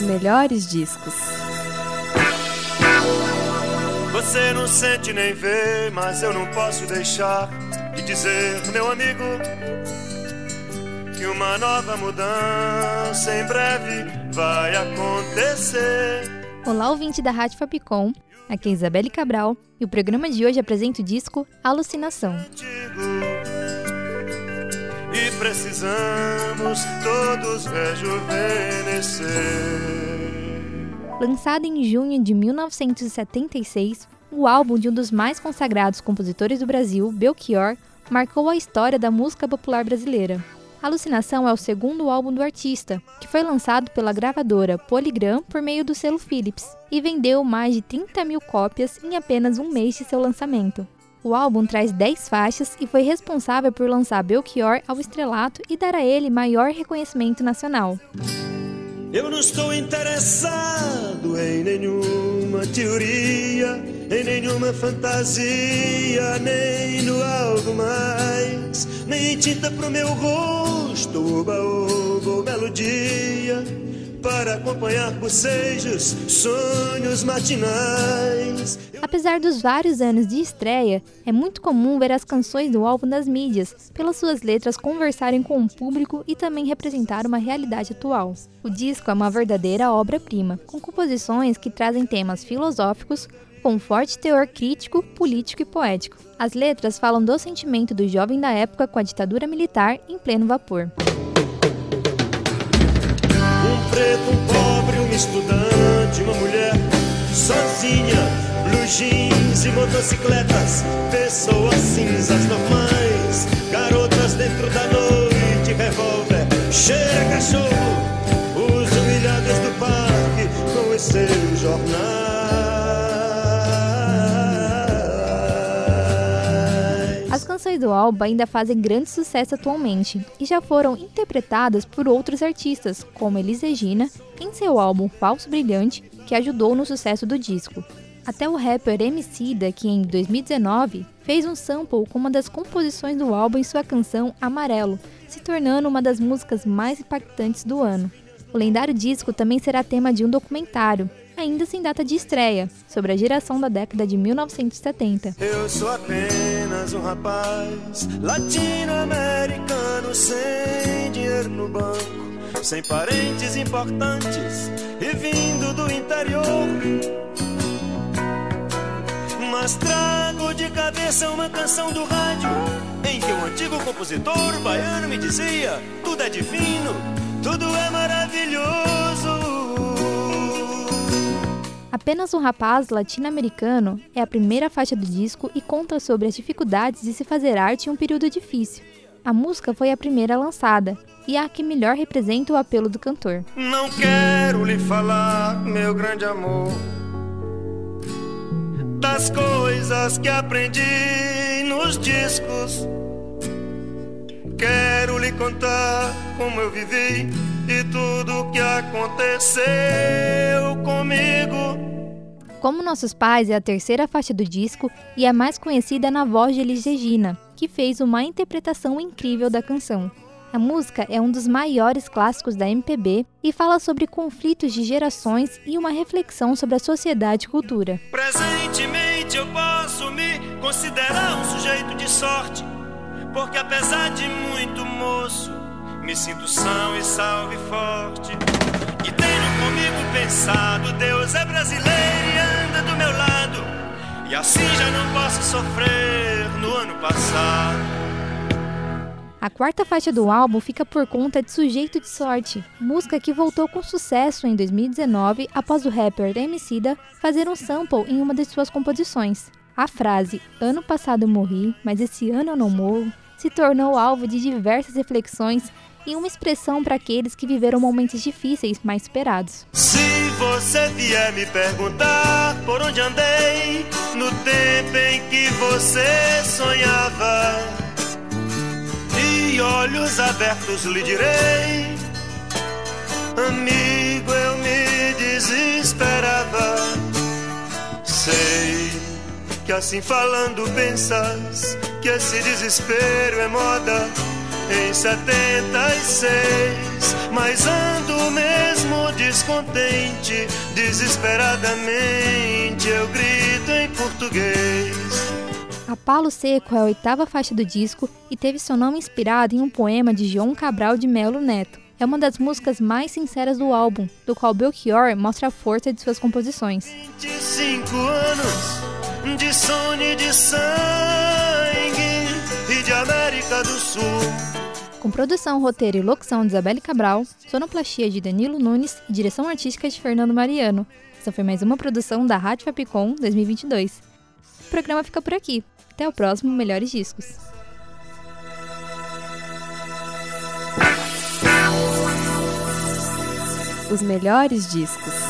Os melhores discos. Você não sente nem vê, mas eu não posso deixar de dizer, meu amigo, que uma nova mudança em breve vai acontecer. Olá, ouvinte da Rádio Fapcom. Aqui é Isabelle Cabral e o programa de hoje apresenta o disco Alucinação. Precisamos todos rejuvenescer. Lançado em junho de 1976, o álbum de um dos mais consagrados compositores do Brasil, Belchior, marcou a história da música popular brasileira. Alucinação é o segundo álbum do artista, que foi lançado pela gravadora Polygram por meio do selo Philips e vendeu mais de 30 mil cópias em apenas um mês de seu lançamento. O álbum traz 10 faixas e foi responsável por lançar Belchior ao estrelato e dar a ele maior reconhecimento nacional. Eu não estou interessado em nenhuma teoria, em nenhuma fantasia, nem no algo mais, nem tinta pro meu rosto, oba, oba, melodia, para acompanhar bocejos, sonhos matinais. Apesar dos vários anos de estreia, é muito comum ver as canções do álbum nas mídias, pelas suas letras conversarem com o público e também representar uma realidade atual. O disco é uma verdadeira obra-prima, com composições que trazem temas filosóficos, com forte teor crítico, político e poético. As letras falam do sentimento do jovem da época com a ditadura militar em pleno vapor. Preto, um pobre, um estudante, uma mulher sozinha, blue jeans e motocicletas, pessoas cinzas normais, garotas dentro da noite, revólver, chega cachorro, os humilhados do parque com os seus jornais. Canções do álbum ainda fazem grande sucesso atualmente e já foram interpretadas por outros artistas, como Elis Regina, em seu álbum Falso Brilhante, que ajudou no sucesso do disco. Até o rapper Emicida, que em 2019 fez um sample com uma das composições do álbum em sua canção Amarelo, se tornando uma das músicas mais impactantes do ano. O lendário disco também será tema de um documentário, ainda sem data de estreia, sobre a geração da década de 1970. Eu sou apenas um rapaz latino-americano sem dinheiro no banco, sem parentes importantes e vindo do interior. Mas trago de cabeça uma canção do rádio em que um antigo compositor baiano me dizia: tudo é divino, tudo é maravilhoso. Apenas um rapaz latino-americano é a primeira faixa do disco e conta sobre as dificuldades de se fazer arte em um período difícil. A música foi a primeira lançada e a que melhor representa o apelo do cantor. Não quero lhe falar, meu grande amor, das coisas que aprendi nos discos. Quero lhe contar como eu vivi e tudo que aconteceu comigo. Como Nossos Pais é a terceira faixa do disco e a mais conhecida na voz de Elis Regina, que fez uma interpretação incrível da canção. A música é um dos maiores clássicos da MPB e fala sobre conflitos de gerações e uma reflexão sobre a sociedade e cultura. Presentemente eu posso me considerar um sujeito de sorte, porque apesar de muito moço, me sinto são e salve forte. E tenho comigo pensado, Deus é brasileiro e anda do meu lado, e assim já não posso sofrer no ano passado. A quarta faixa do álbum fica por conta de Sujeito de Sorte, música que voltou com sucesso em 2019 após o rapper Emicida fazer um sample em uma de suas composições. A frase "Ano passado morri, mas esse ano eu não morro" se tornou alvo de diversas reflexões e uma expressão para aqueles que viveram momentos difíceis mais esperados. Se você vier me perguntar por onde andei no tempo em que você sonhava, e olhos abertos lhe direi, amigo, eu me desesperava. Sei que assim falando pensas que esse desespero é moda em 76, mas ando mesmo descontente, desesperadamente eu grito em português. A Palo Seco é a oitava faixa do disco e teve seu nome inspirado em um poema de João Cabral de Melo Neto. É uma das músicas mais sinceras do álbum, do qual Belchior mostra a força de suas composições. 25 anos de sono e de sangue e de América do Sul. Com produção, roteiro e locução de Isabelle Cabral, sonoplastia de Danilo Nunes e direção artística de Fernando Mariano. Essa foi mais uma produção da Rádio Fapcom 2022. O programa fica por aqui. Até o próximo Melhores Discos. Os melhores discos.